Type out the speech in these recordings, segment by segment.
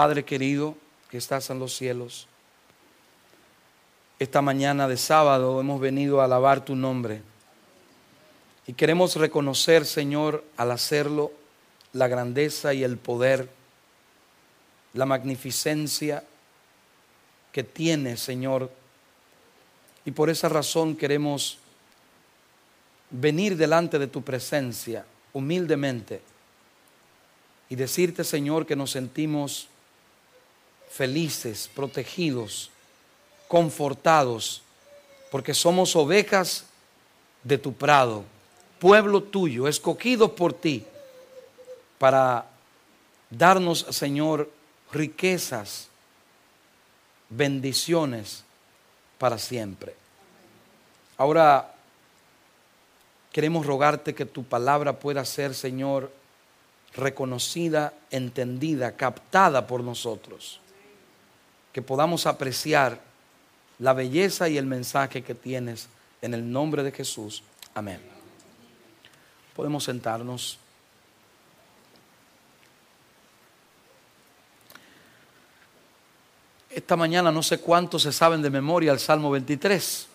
Padre querido que estás en los cielos, esta mañana de sábado hemos venido a alabar tu nombre y queremos reconocer, Señor, al hacerlo, la grandeza y el poder, la magnificencia que tiene, Señor. Y por esa razón queremos venir delante de tu presencia humildemente y decirte, Señor, que nos sentimos felices, protegidos, confortados, porque somos ovejas de tu prado, pueblo tuyo, escogidos por ti, para darnos, Señor, riquezas, bendiciones para siempre. Ahora queremos rogarte que tu palabra pueda ser, Señor, reconocida, entendida, captada por nosotros que podamos apreciar la belleza y el mensaje que tienes en el nombre de Jesús. Amén. Podemos sentarnos. Esta mañana no sé cuántos se saben de memoria el Salmo 23,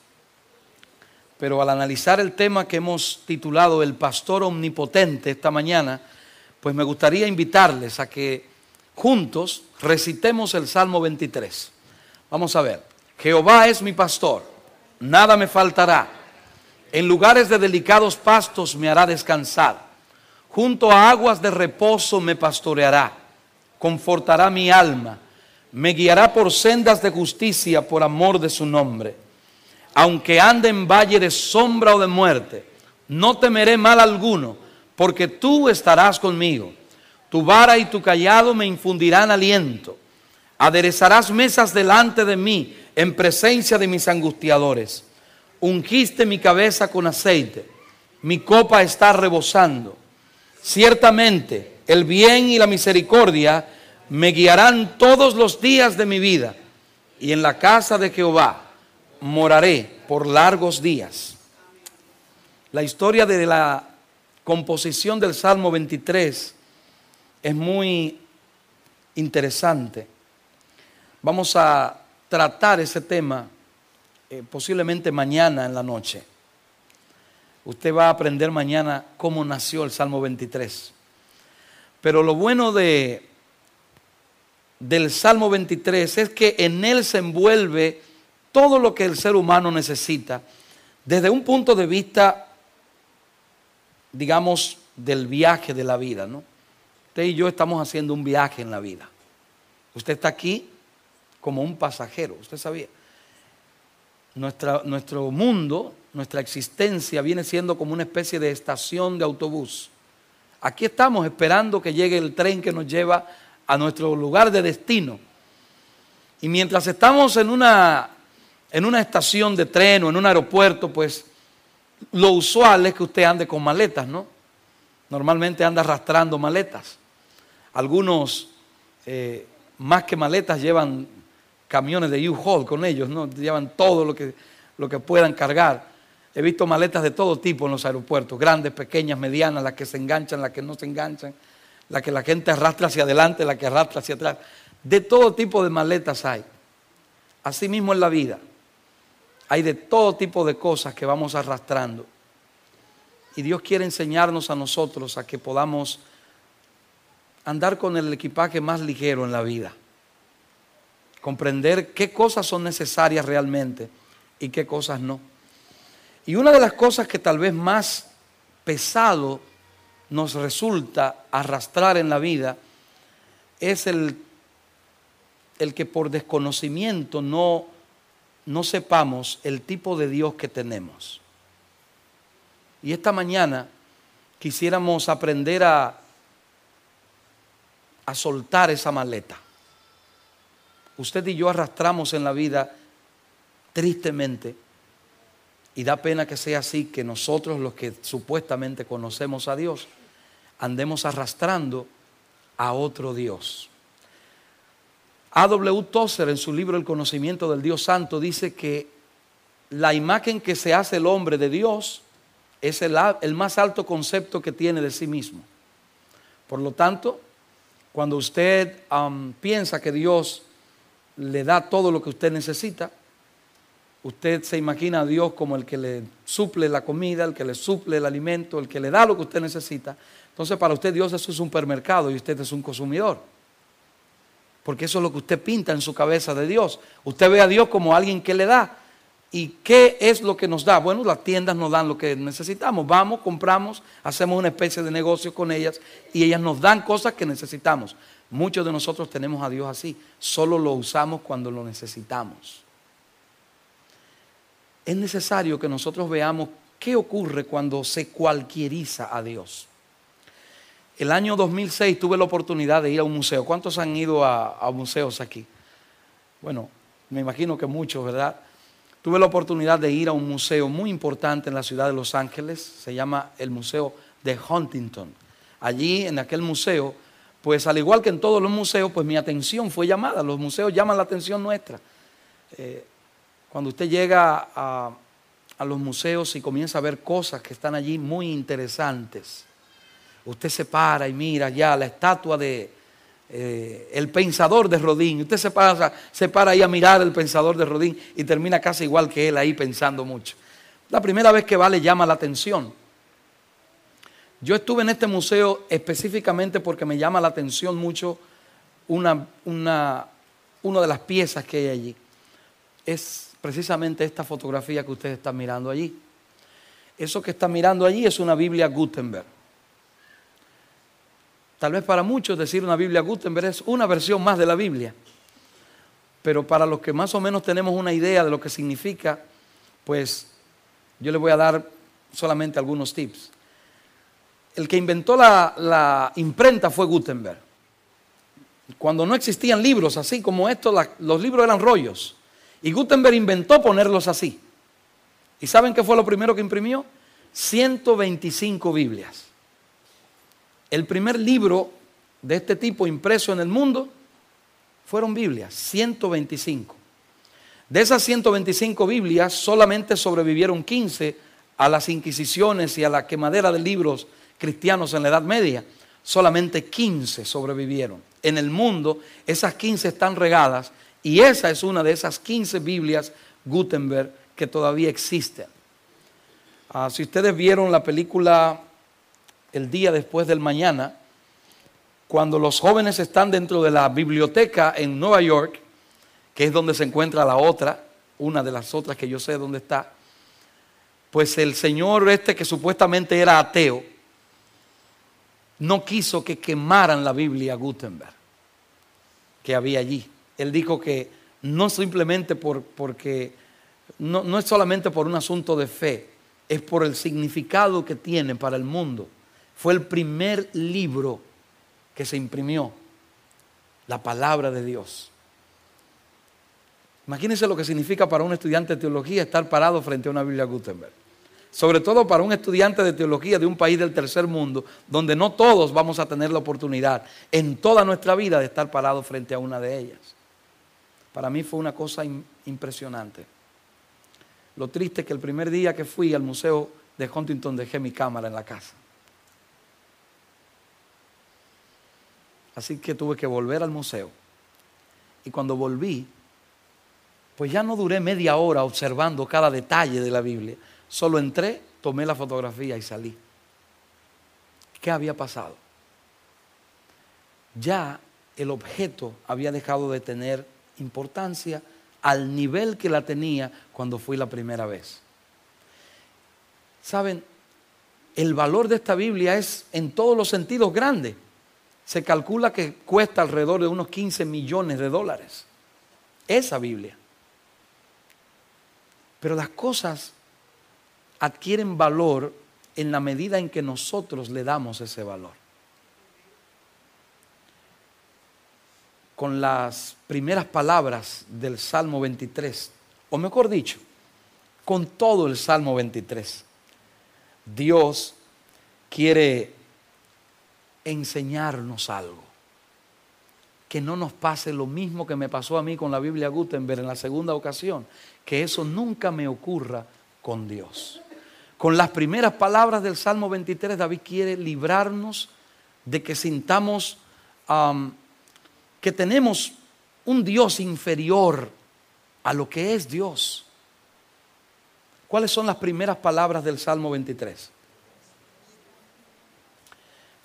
pero al analizar el tema que hemos titulado El Pastor Omnipotente esta mañana, pues me gustaría invitarles a que juntos recitemos el Salmo 23. Vamos a ver. Jehová es mi pastor, nada me faltará. En lugares de delicados pastos me hará descansar. Junto a aguas de reposo me pastoreará. Confortará mi alma. Me guiará por sendas de justicia por amor de su nombre. Aunque ande en valle de sombra o de muerte, no temeré mal alguno, porque tú estarás conmigo tu vara y tu callado me infundirán aliento. Aderezarás mesas delante de mí en presencia de mis angustiadores. Ungiste mi cabeza con aceite. Mi copa está rebosando. Ciertamente el bien y la misericordia me guiarán todos los días de mi vida. Y en la casa de Jehová moraré por largos días. La historia de la composición del Salmo 23 es muy interesante. Vamos a tratar ese tema eh, posiblemente mañana en la noche. Usted va a aprender mañana cómo nació el Salmo 23. Pero lo bueno de, del Salmo 23 es que en él se envuelve todo lo que el ser humano necesita desde un punto de vista, digamos, del viaje de la vida, ¿no? Usted y yo estamos haciendo un viaje en la vida. Usted está aquí como un pasajero, usted sabía. nuestro mundo, nuestra existencia viene siendo como una especie de estación de autobús. Aquí estamos esperando que llegue el tren que nos lleva a nuestro lugar de destino. Y mientras estamos en una, en una estación de tren o en un aeropuerto, pues lo usual es que usted ande con maletas, ¿no? Normalmente anda arrastrando maletas. Algunos, eh, más que maletas, llevan camiones de U-Haul con ellos, ¿no? Llevan todo lo que, lo que puedan cargar. He visto maletas de todo tipo en los aeropuertos, grandes, pequeñas, medianas, las que se enganchan, las que no se enganchan, las que la gente arrastra hacia adelante, las que arrastra hacia atrás. De todo tipo de maletas hay. Así mismo en la vida. Hay de todo tipo de cosas que vamos arrastrando. Y Dios quiere enseñarnos a nosotros a que podamos andar con el equipaje más ligero en la vida. Comprender qué cosas son necesarias realmente y qué cosas no. Y una de las cosas que tal vez más pesado nos resulta arrastrar en la vida es el, el que por desconocimiento no, no sepamos el tipo de Dios que tenemos. Y esta mañana quisiéramos aprender a a soltar esa maleta. Usted y yo arrastramos en la vida tristemente y da pena que sea así, que nosotros los que supuestamente conocemos a Dios, andemos arrastrando a otro Dios. A.W. Tozer en su libro El conocimiento del Dios Santo dice que la imagen que se hace el hombre de Dios es el, el más alto concepto que tiene de sí mismo. Por lo tanto, Cuando usted um, piensa que Dios le da todo lo que usted necesita, usted se imagina a Dios como el que le suple la comida, el que le suple el alimento, el que le da lo que usted necesita. Entonces para usted Dios es un supermercado y usted es un consumidor. Porque eso es lo que usted pinta en su cabeza de Dios. Usted ve a Dios como alguien que le da. ¿Y qué es lo que nos da? Bueno, las tiendas nos dan lo que necesitamos. Vamos, compramos, hacemos una especie de negocio con ellas y ellas nos dan cosas que necesitamos. Muchos de nosotros tenemos a Dios así. Solo lo usamos cuando lo necesitamos. Es necesario que nosotros veamos qué ocurre cuando se cualquieriza a Dios. El año 2006 tuve la oportunidad de ir a un museo. ¿Cuántos han ido a, a museos aquí? Bueno, me imagino que muchos, ¿verdad? Tuve la oportunidad de ir a un museo muy importante en la ciudad de Los Ángeles, se llama el Museo de Huntington. Allí, en aquel museo, pues al igual que en todos los museos, pues mi atención fue llamada. Los museos llaman la atención nuestra. Eh, cuando usted llega a, a los museos y comienza a ver cosas que están allí muy interesantes, usted se para y mira ya la estatua de, eh, el pensador de Rodín. Usted se para, se para ahí a mirar el pensador de Rodín y termina casi igual que él ahí pensando mucho. La primera vez que va le llama la atención. Yo estuve en este museo específicamente porque me llama la atención mucho una, una, una de las piezas que hay allí. Es precisamente esta fotografía que ustedes están mirando allí. Eso que están mirando allí es una Biblia Gutenberg. Tal vez para muchos decir una Biblia Gutenberg es una versión más de la Biblia. Pero para los que más o menos tenemos una idea de lo que significa, pues yo les voy a dar solamente algunos tips. El que inventó la, imprenta fue Gutenberg. Cuando no existían libros así como estos, los libros eran rollos. Y Gutenberg inventó ponerlos así. ¿Y saben qué fue lo primero que imprimió? 125 Biblias. El primer libro de este tipo impreso en el mundo fueron Biblias, 125. De esas 125 Biblias solamente sobrevivieron 15 a las inquisiciones y a la quemadera de libros cristianos en la Edad Media. Solamente 15 sobrevivieron. En el mundo esas 15 están regadas y esa es una de esas 15 Biblias Gutenberg que todavía existen. Ah, si ustedes vieron la película el día después del mañana, cuando los jóvenes están dentro de la biblioteca en Nueva York, que es donde se encuentra la otra, una de las otras que yo sé dónde está, pues el señor este que supuestamente era ateo, no quiso que quemaran la Biblia Gutenberg que había allí. Él dijo que no simplemente por, porque, no, no es solamente por un asunto de fe, es por el significado que tiene para el mundo. Fue el primer libro que se imprimió, la palabra de Dios. Imagínense lo que significa para un estudiante de teología estar parado frente a una Biblia Gutenberg. Sobre todo para un estudiante de teología de un país del tercer mundo, donde no todos vamos a tener la oportunidad en toda nuestra vida de estar parado frente a una de ellas. Para mí fue una cosa impresionante. Lo triste es que el primer día que fui al museo de Huntington dejé mi cámara en la casa. Así que tuve que volver al museo. Y cuando volví, pues ya no duré media hora observando cada detalle de la Biblia. Solo entré, tomé la fotografía y salí. ¿Qué había pasado? Ya el objeto había dejado de tener importancia al nivel que la tenía cuando fui la primera vez. Saben, el valor de esta Biblia es en todos los sentidos grande se calcula que cuesta alrededor de unos 15 millones de dólares. Esa Biblia. Pero las cosas adquieren valor en la medida en que nosotros le damos ese valor. Con las primeras palabras del Salmo 23, o mejor dicho, con todo el Salmo 23, Dios quiere enseñarnos algo. Que no nos pase lo mismo que me pasó a mí con la Biblia Gutenberg en la segunda ocasión, que eso nunca me ocurra con Dios. Con las primeras palabras del Salmo 23, David quiere librarnos de que sintamos que tenemos un Dios inferior a lo que es Dios. ¿Cuáles son las primeras palabras del Salmo 23?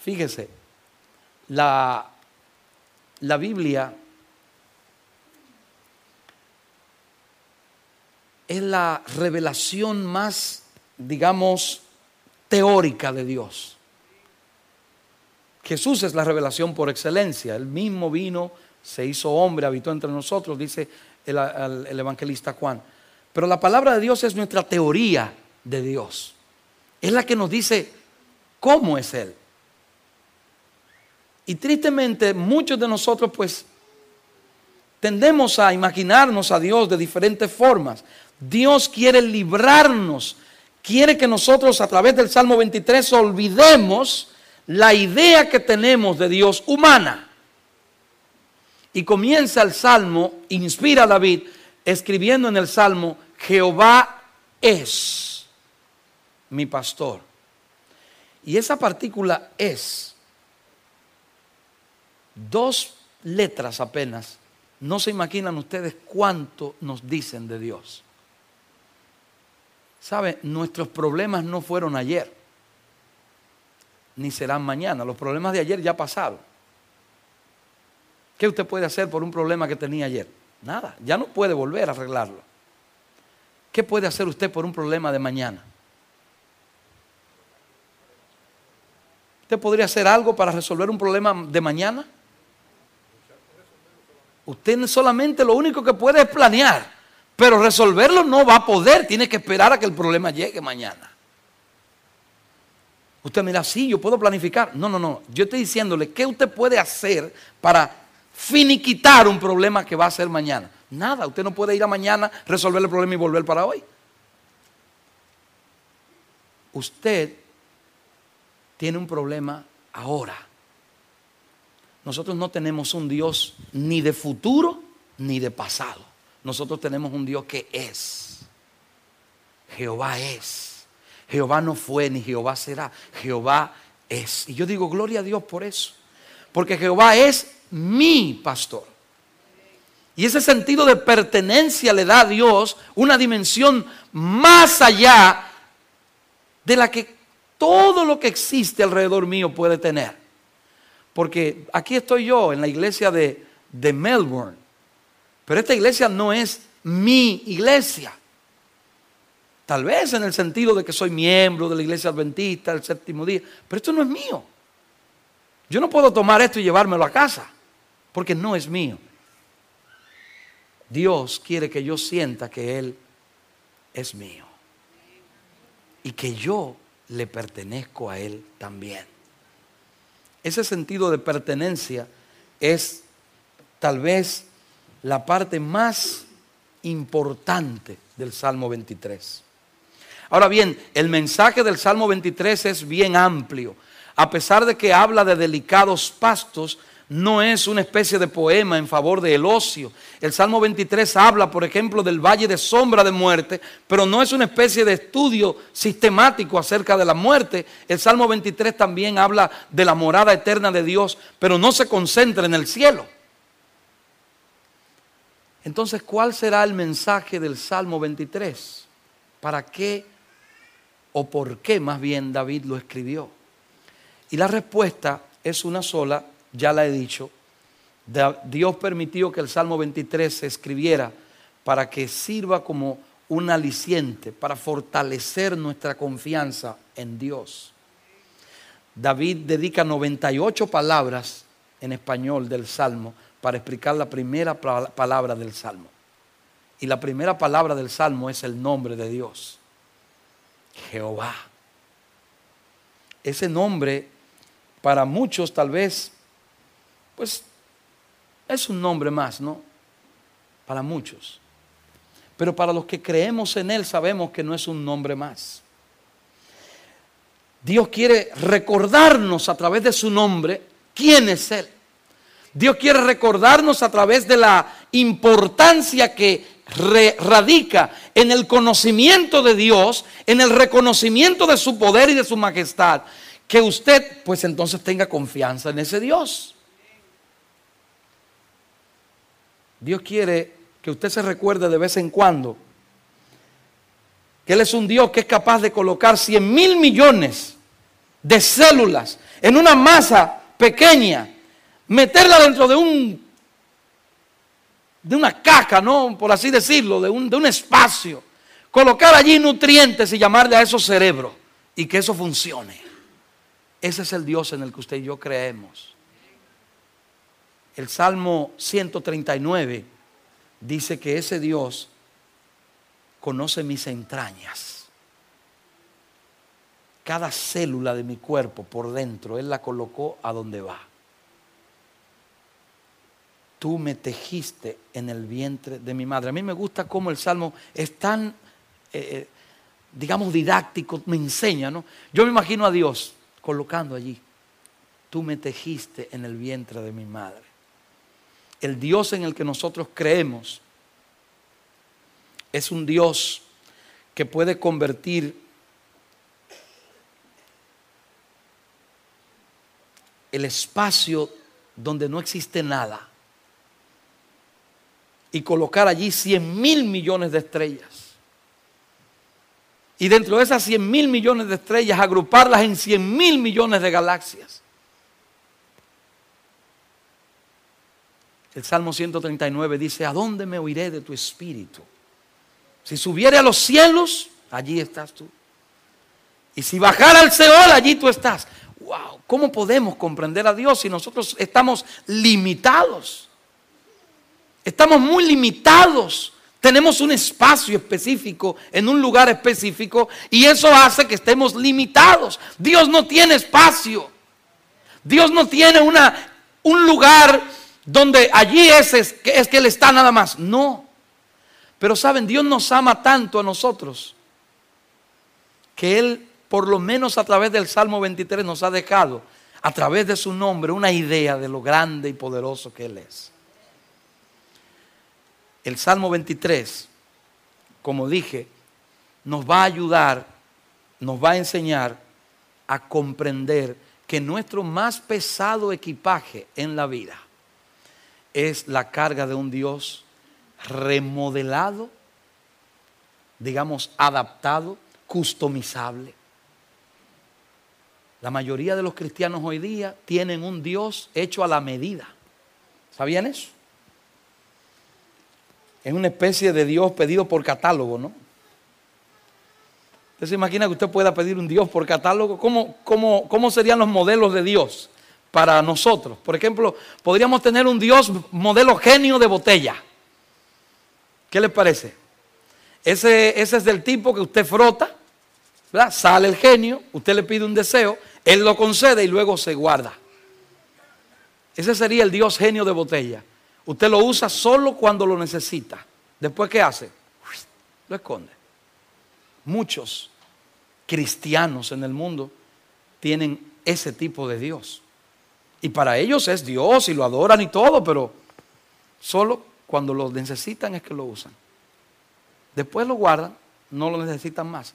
Fíjese, la, la Biblia es la revelación más, digamos, teórica de Dios. Jesús es la revelación por excelencia. Él mismo vino, se hizo hombre, habitó entre nosotros, dice el, el, evangelista Juan. Pero la palabra de Dios es nuestra teoría de Dios. Es la que nos dice cómo es Él. Y tristemente muchos de nosotros pues tendemos a imaginarnos a Dios de diferentes formas. Dios quiere librarnos, quiere que nosotros a través del Salmo 23 olvidemos la idea que tenemos de Dios humana. Y comienza el Salmo, inspira a David, escribiendo en el Salmo, Jehová es mi pastor. Y esa partícula es, dos letras apenas, no se imaginan ustedes cuánto nos dicen de Dios. ¿Sabe? Nuestros problemas no fueron ayer, ni serán mañana. Los problemas de ayer ya pasaron. ¿Qué usted puede hacer por un problema que tenía ayer? Nada, ya no puede volver a arreglarlo. ¿Qué puede hacer usted por un problema de mañana? ¿Usted podría hacer algo para resolver un problema de mañana? Usted solamente lo único que puede es planear. Pero resolverlo no va a poder, tiene que esperar a que el problema llegue mañana. Usted mira, sí, yo puedo planificar. No, no, no. Yo estoy diciéndole, ¿qué usted puede hacer para finiquitar un problema que va a ser mañana? Nada, usted no puede ir a mañana, resolver el problema y volver para hoy. Usted tiene un problema ahora. Nosotros no tenemos un Dios ni de futuro ni de pasado. Nosotros tenemos un Dios que es. Jehová es. Jehová no fue ni Jehová será. Jehová es. Y yo digo, gloria a Dios por eso. Porque Jehová es mi pastor. Y ese sentido de pertenencia le da a Dios una dimensión más allá de la que todo lo que existe alrededor mío puede tener. Porque aquí estoy yo en la iglesia de, Melbourne. Pero esta iglesia no es mi iglesia. Tal vez en el sentido de que soy miembro de la iglesia adventista del séptimo día, pero esto no es mío. Yo no puedo tomar esto y llevármelo a casa, porque no es mío. Dios quiere que yo sienta que Él es mío y que yo le pertenezco a Él también. Ese sentido de pertenencia es tal vez la parte más importante del Salmo 23. Ahora bien, el mensaje del Salmo 23 es bien amplio. A pesar de que habla de delicados pastos, no es una especie de poema en favor del ocio. El Salmo 23 habla, por ejemplo, del valle de sombra de muerte, pero no es una especie de estudio sistemático acerca de la muerte. El Salmo 23 también habla de la morada eterna de Dios, pero no se concentra en el cielo. Entonces, ¿cuál será el mensaje del Salmo 23? ¿Para qué o por qué más bien David lo escribió? Y la respuesta es una sola, ya la he dicho. Dios permitió que el Salmo 23 se escribiera para que sirva como un aliciente, para fortalecer nuestra confianza en Dios. David dedica 98 palabras en español del Salmo para explicar la primera palabra del Salmo. Y la primera palabra del Salmo es el nombre de Dios. Jehová. Ese nombre para muchos tal vez, pues es un nombre más, ¿no? Para muchos. Pero para los que creemos en Él sabemos que no es un nombre más. Dios quiere recordarnos a través de su nombre quién es Él. Dios quiere recordarnos a través de la importancia que radica en el conocimiento de Dios, en el reconocimiento de su poder y de su majestad, que usted pues entonces tenga confianza en ese Dios. Dios quiere que usted se recuerde de vez en cuando que Él es un Dios que es capaz de colocar 100 mil millones de células en una masa pequeña, meterla dentro de un de una caja, ¿no? Por así decirlo, de un, de un espacio, colocar allí nutrientes y llamarle a eso cerebro y que eso funcione. Ese es el Dios en el que usted y yo creemos. El Salmo 139 dice que ese Dios conoce mis entrañas. Cada célula de mi cuerpo por dentro, Él la colocó a donde va. Tú me tejiste en el vientre de mi madre. A mí me gusta cómo el Salmo es tan, eh, eh, digamos, didáctico, me enseña, ¿no? Yo me imagino a Dios colocando allí. Tú me tejiste en el vientre de mi madre. El Dios en el que nosotros creemos es un Dios que puede convertir el espacio donde no existe nada y colocar allí 100 mil millones de estrellas. Y dentro de esas 100 mil millones de estrellas, agruparlas en 100 mil millones de galaxias. El Salmo 139 dice, ¿a dónde me oiré de tu espíritu? Si subiere a los cielos, allí estás tú. Y si bajara al Seol, allí tú estás. Wow, ¿cómo podemos comprender a Dios si nosotros estamos limitados? Estamos muy limitados. Tenemos un espacio específico en un lugar específico y eso hace que estemos limitados. Dios no tiene espacio. Dios no tiene una, un lugar donde allí es, es, es que Él está nada más. No. Pero saben, Dios nos ama tanto a nosotros que Él, por lo menos a través del Salmo 23, nos ha dejado, a través de su nombre, una idea de lo grande y poderoso que Él es. El Salmo 23, como dije, nos va a ayudar, nos va a enseñar a comprender que nuestro más pesado equipaje en la vida es la carga de un Dios remodelado, digamos, adaptado, customizable. La mayoría de los cristianos hoy día tienen un Dios hecho a la medida. ¿Sabían eso? Es una especie de Dios pedido por catálogo, ¿no? ¿Usted se imagina que usted pueda pedir un Dios por catálogo? ¿Cómo, cómo, cómo serían los modelos de Dios para nosotros? Por ejemplo, podríamos tener un Dios modelo genio de botella. ¿Qué le parece? Ese, es del tipo que usted frota, sale el genio, usted le pide un deseo, él lo concede y luego se guarda. Ese sería el Dios genio de botella. Usted lo usa solo cuando lo necesita. Después, ¿qué hace? Lo esconde. Muchos cristianos en el mundo tienen ese tipo de Dios. Y para ellos es Dios y lo adoran y todo, pero solo cuando lo necesitan es que lo usan. Después lo guardan, no lo necesitan más.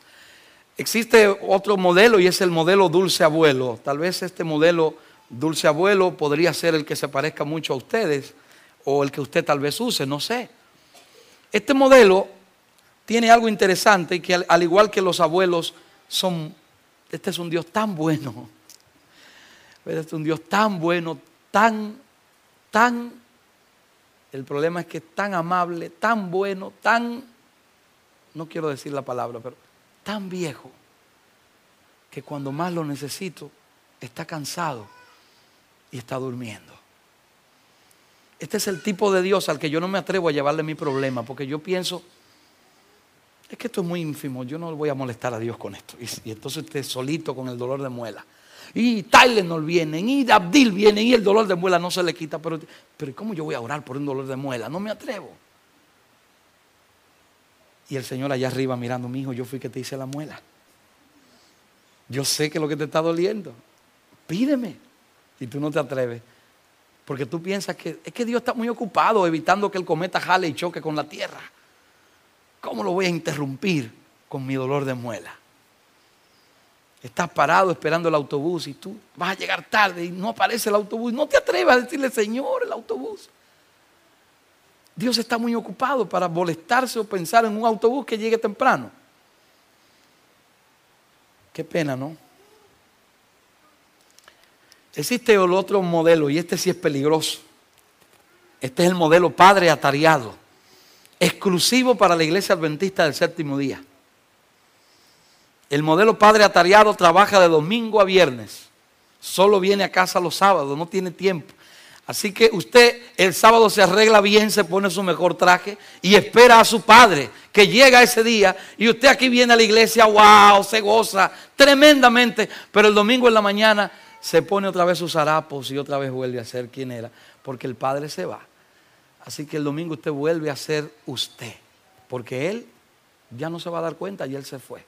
Existe otro modelo y es el modelo dulce abuelo. Tal vez este modelo dulce abuelo podría ser el que se parezca mucho a ustedes o el que usted tal vez use, no sé. Este modelo tiene algo interesante que al, igual que los abuelos son, este es un Dios tan bueno, es un Dios tan bueno, tan, tan, el problema es que es tan amable, tan bueno, tan, no quiero decir la palabra, pero tan viejo, que cuando más lo necesito, está cansado y está durmiendo. Este es el tipo de Dios al que yo no me atrevo a llevarle mi problema, porque yo pienso, es que esto es muy ínfimo, yo no voy a molestar a Dios con esto. Y, entonces usted solito con el dolor de muela. Y Tylenol viene, y Abdil viene, y el dolor de muela no se le quita. Pero, pero ¿cómo yo voy a orar por un dolor de muela? No me atrevo. Y el Señor allá arriba mirando, mi hijo, yo fui que te hice la muela. Yo sé que lo que te está doliendo. Pídeme. Y tú no te atreves. Porque tú piensas que es que Dios está muy ocupado evitando que el cometa jale y choque con la tierra. ¿Cómo lo voy a interrumpir con mi dolor de muela? Estás parado esperando el autobús y tú vas a llegar tarde y no aparece el autobús. No te atrevas a decirle, Señor, el autobús. Dios está muy ocupado para molestarse o pensar en un autobús que llegue temprano. Qué pena, ¿no? Existe el otro modelo y este sí es peligroso. Este es el modelo padre atariado, exclusivo para la iglesia adventista del séptimo día. El modelo padre atariado trabaja de domingo a viernes. Solo viene a casa los sábados, no tiene tiempo. Así que usted el sábado se arregla bien, se pone su mejor traje y espera a su padre que llega ese día y usted aquí viene a la iglesia, wow, se goza tremendamente, pero el domingo en la mañana se pone otra vez sus harapos y otra vez vuelve a ser quien era, porque el padre se va. Así que el domingo usted vuelve a ser usted, porque él ya no se va a dar cuenta y él se fue.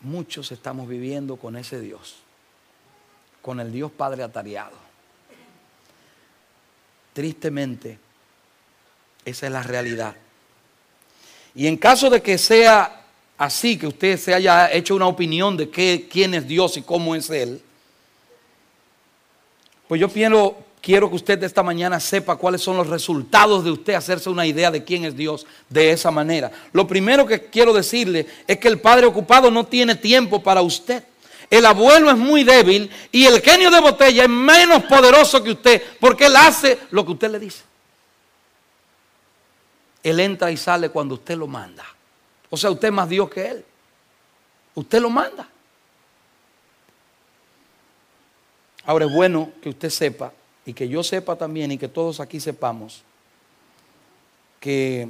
Muchos estamos viviendo con ese Dios, con el Dios Padre atareado. Tristemente, esa es la realidad. Y en caso de que sea así, que usted se haya hecho una opinión de qué, quién es Dios y cómo es Él, pues yo quiero, quiero que usted esta mañana sepa cuáles son los resultados de usted hacerse una idea de quién es Dios de esa manera. Lo primero que quiero decirle es que el Padre ocupado no tiene tiempo para usted. El abuelo es muy débil y el genio de botella es menos poderoso que usted porque él hace lo que usted le dice. Él entra y sale cuando usted lo manda. O sea, usted es más Dios que él. Usted lo manda. Ahora es bueno que usted sepa y que yo sepa también y que todos aquí sepamos que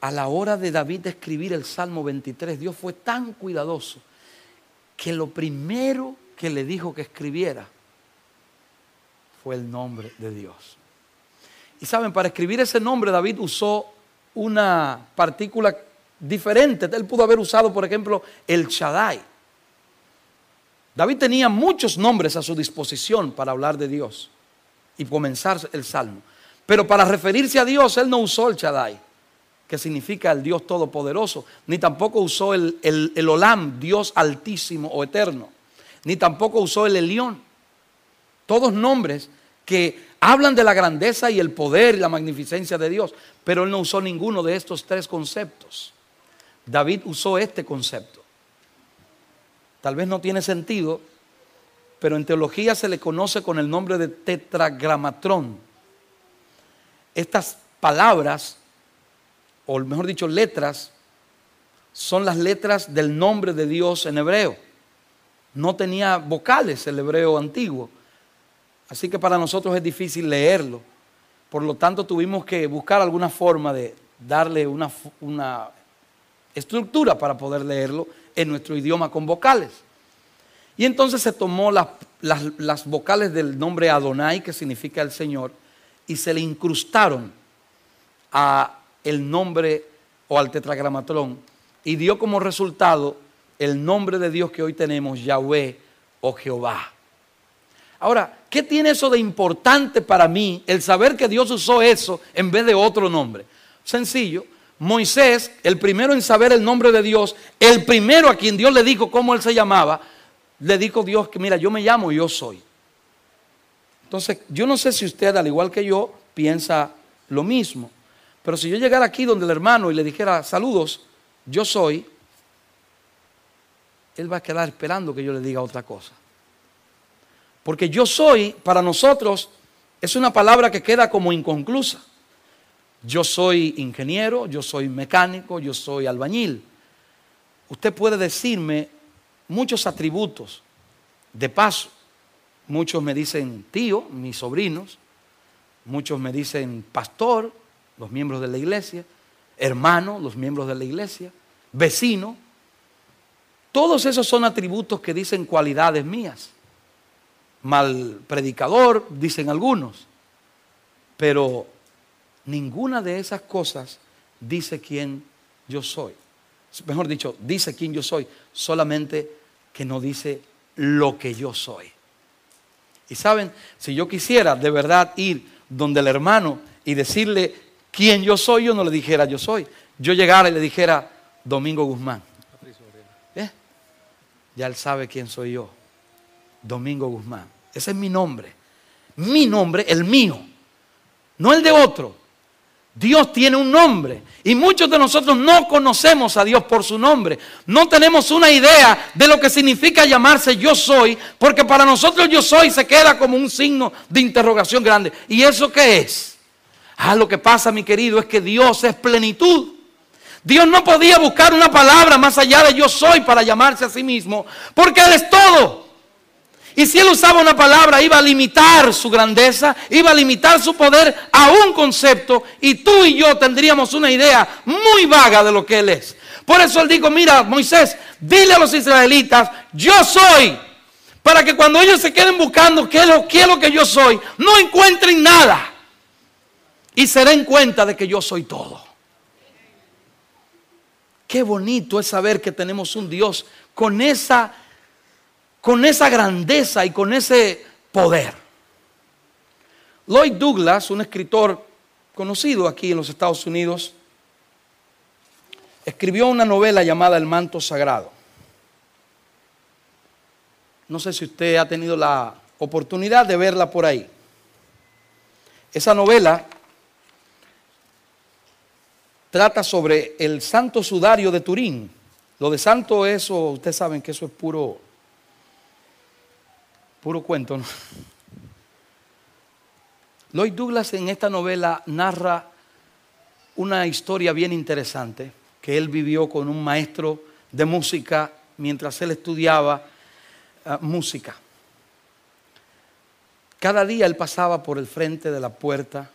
a la hora de David escribir el Salmo 23, Dios fue tan cuidadoso que lo primero que le dijo que escribiera fue el nombre de Dios. Y saben, para escribir ese nombre David usó una partícula diferente. Él pudo haber usado, por ejemplo, el Shaddai. David tenía muchos nombres a su disposición para hablar de Dios y comenzar el salmo. Pero para referirse a Dios, él no usó el Shaddai que significa el Dios Todopoderoso, ni tampoco usó el, el, Olam, Dios Altísimo o Eterno, ni tampoco usó el Elión. Todos nombres que hablan de la grandeza y el poder y la magnificencia de Dios, pero él no usó ninguno de estos tres conceptos. David usó este concepto. Tal vez no tiene sentido, pero en teología se le conoce con el nombre de tetragramatrón. Estas palabras o mejor dicho, letras, son las letras del nombre de Dios en hebreo. No tenía vocales el hebreo antiguo. Así que para nosotros es difícil leerlo. Por lo tanto, tuvimos que buscar alguna forma de darle una, una estructura para poder leerlo en nuestro idioma con vocales. Y entonces se tomó las, las, las, vocales del nombre Adonai, que significa el Señor, y se le incrustaron a el nombre o al tetragramatrón y dio como resultado el nombre de Dios que hoy tenemos, Yahweh o Jehová. Ahora, ¿qué tiene eso de importante para mí el saber que Dios usó eso en vez de otro nombre? Sencillo, Moisés, el primero en saber el nombre de Dios, el primero a quien Dios le dijo cómo él se llamaba, le dijo Dios que mira, yo me llamo, yo soy. Entonces, yo no sé si usted, al igual que yo, piensa lo mismo. Pero si yo llegara aquí donde el hermano y le dijera, saludos, yo soy, él va a quedar esperando que yo le diga otra cosa. Porque yo soy, para nosotros, es una palabra que queda como inconclusa. Yo soy ingeniero, yo soy mecánico, yo soy albañil. Usted puede decirme muchos atributos. De paso, muchos me dicen tío, mis sobrinos, muchos me dicen pastor, los miembros de la iglesia, hermano, los miembros de la iglesia, vecino. Todos esos son atributos que dicen cualidades mías. Mal predicador, dicen algunos. Pero ninguna de esas cosas dice quién yo soy. Mejor dicho, dice quién yo soy, solamente que no dice lo que yo soy. Y saben, si yo quisiera de verdad ir donde el hermano y decirle quién yo soy, yo no le dijera yo soy. Yo llegara y le dijera Domingo Guzmán. ¿Eh? Ya él sabe quién soy yo. Domingo Guzmán. Ese es mi nombre. mi nombre, el mío, no el de otro. Dios tiene un nombre y muchos de nosotros no conocemos a Dios por su nombre. No tenemos una idea de lo que significa llamarse yo soy, porque para nosotros yo soy se queda como un signo de interrogación grande. ¿Y eso qué es? Ah, lo que pasa, mi querido, es que Dios es plenitud. Dios no podía buscar una palabra más allá de yo soy para llamarse a sí mismo, porque Él es todo. Y si él usaba una palabra, iba a limitar su grandeza, iba a limitar su poder a un concepto y tú y yo tendríamos una idea muy vaga de lo que él es. Por eso él dijo, mira, Moisés, dile a los israelitas, yo soy, para que cuando ellos se queden buscando qué es lo, qué es lo que yo soy, no encuentren nada. Y se den cuenta de que yo soy todo. Qué bonito es saber que tenemos un Dios con esa con esa grandeza y con ese poder. Lloyd Douglas, un escritor conocido aquí en los Estados Unidos, escribió una novela llamada El manto sagrado. No sé si usted ha tenido la oportunidad de verla por ahí. Esa novela trata sobre el santo sudario de Turín. Lo de santo, eso, ustedes saben que eso es puro Puro cuento, ¿no? Lloyd Douglas en esta novela narra una historia bien interesante que él vivió con un maestro de música mientras él estudiaba ah, música. Cada día él pasaba por el frente de la puerta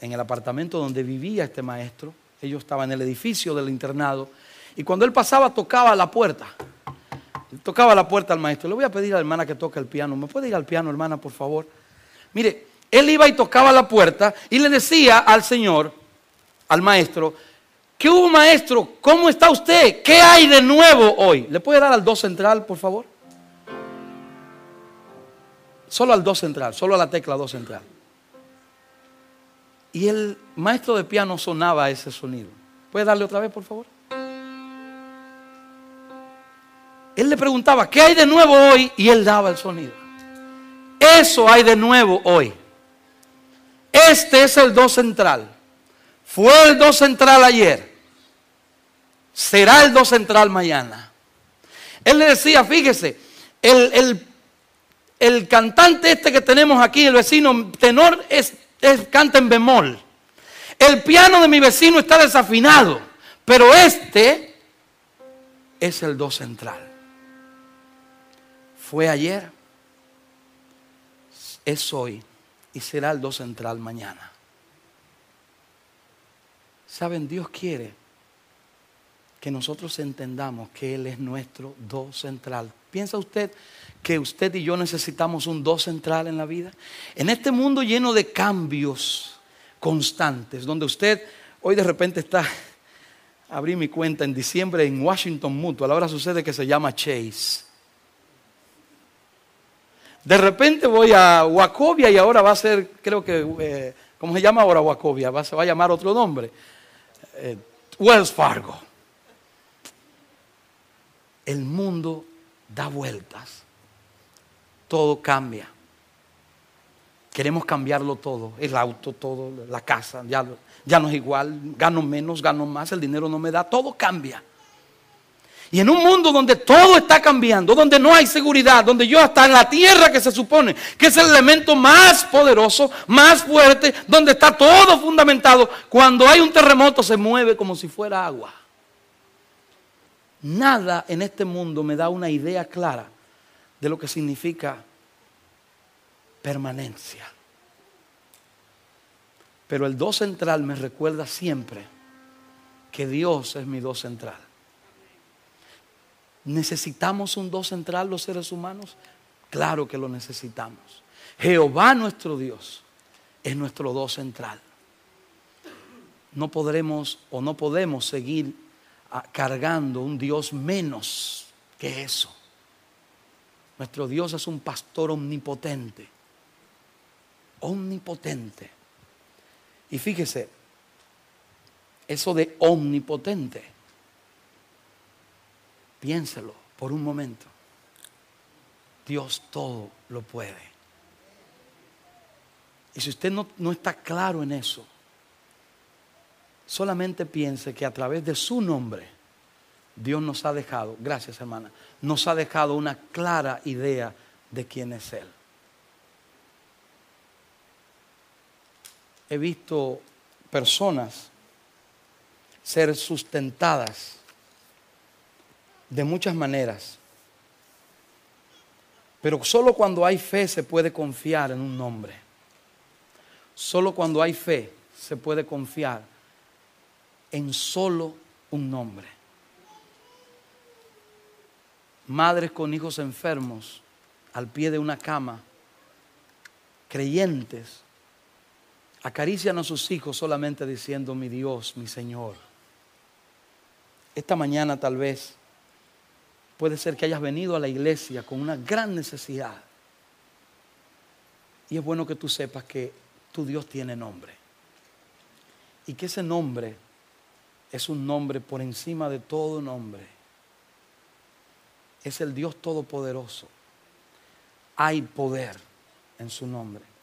en el apartamento donde vivía este maestro. Ellos estaban en el edificio del internado. Y cuando él pasaba tocaba la puerta tocaba la puerta al maestro. Le voy a pedir a la hermana que toque el piano. ¿Me puede ir al piano, hermana, por favor? Mire, él iba y tocaba la puerta y le decía al Señor, al maestro, ¿qué hubo maestro? ¿Cómo está usted? ¿Qué hay de nuevo hoy? ¿Le puede dar al do central, por favor? Solo al do central, solo a la tecla do central. Y el maestro de piano sonaba ese sonido. ¿Puede darle otra vez, por favor? Él le preguntaba, ¿qué hay de nuevo hoy? Y él daba el sonido. Eso hay de nuevo hoy. Este es el do central. Fue el do central ayer. Será el do central mañana. Él le decía, fíjese, el, el, cantante este que tenemos aquí, el vecino tenor, es, canta en bemol. El piano de mi vecino está desafinado, pero este es el do central fue ayer, es hoy y será el do central mañana. Saben, Dios quiere que nosotros entendamos que Él es nuestro do central. ¿Piensa usted que usted y yo necesitamos un do central en la vida? En este mundo lleno de cambios constantes, donde usted hoy de repente está, abrí mi cuenta en diciembre en Washington Mutual, ahora sucede que se llama Chase. De repente voy a Wacovia y ahora va a ser, creo que, eh, ¿cómo se llama ahora Wacovia? Va, se va a llamar otro nombre. Eh, Wells Fargo. El mundo da vueltas. Todo cambia. Queremos cambiarlo todo. El auto, todo, la casa, ya, ya no es igual. Gano menos, gano más, el dinero no me da. Todo cambia. Y en un mundo donde todo está cambiando, donde no hay seguridad, donde yo hasta en la tierra que se supone que es el elemento más poderoso, más fuerte, donde está todo fundamentado, cuando hay un terremoto se mueve como si fuera agua. Nada en este mundo me da una idea clara de lo que significa permanencia. Pero el do central me recuerda siempre que Dios es mi do central. ¿Necesitamos un dos central los seres humanos? Claro que lo necesitamos. Jehová nuestro Dios es nuestro dos central. No podremos o no podemos seguir ah, cargando un Dios menos que eso. Nuestro Dios es un pastor omnipotente. Omnipotente. Y fíjese, eso de omnipotente Piénselo por un momento. Dios todo lo puede. Y si usted no, no está claro en eso, solamente piense que a través de su nombre, Dios nos ha dejado, gracias hermana, nos ha dejado una clara idea de quién es Él. He visto personas ser sustentadas de muchas maneras, pero solo cuando hay fe se puede confiar en un nombre. Solo cuando hay fe se puede confiar en solo un nombre. Madres con hijos enfermos al pie de una cama, creyentes, acarician a sus hijos solamente diciendo, mi Dios, mi Señor. Esta mañana tal vez puede ser que hayas venido a la iglesia con una gran necesidad. Y es bueno que tú sepas que tu Dios tiene nombre. Y que ese nombre es un nombre por encima de todo nombre. Es el Dios Todopoderoso. Hay poder en su nombre.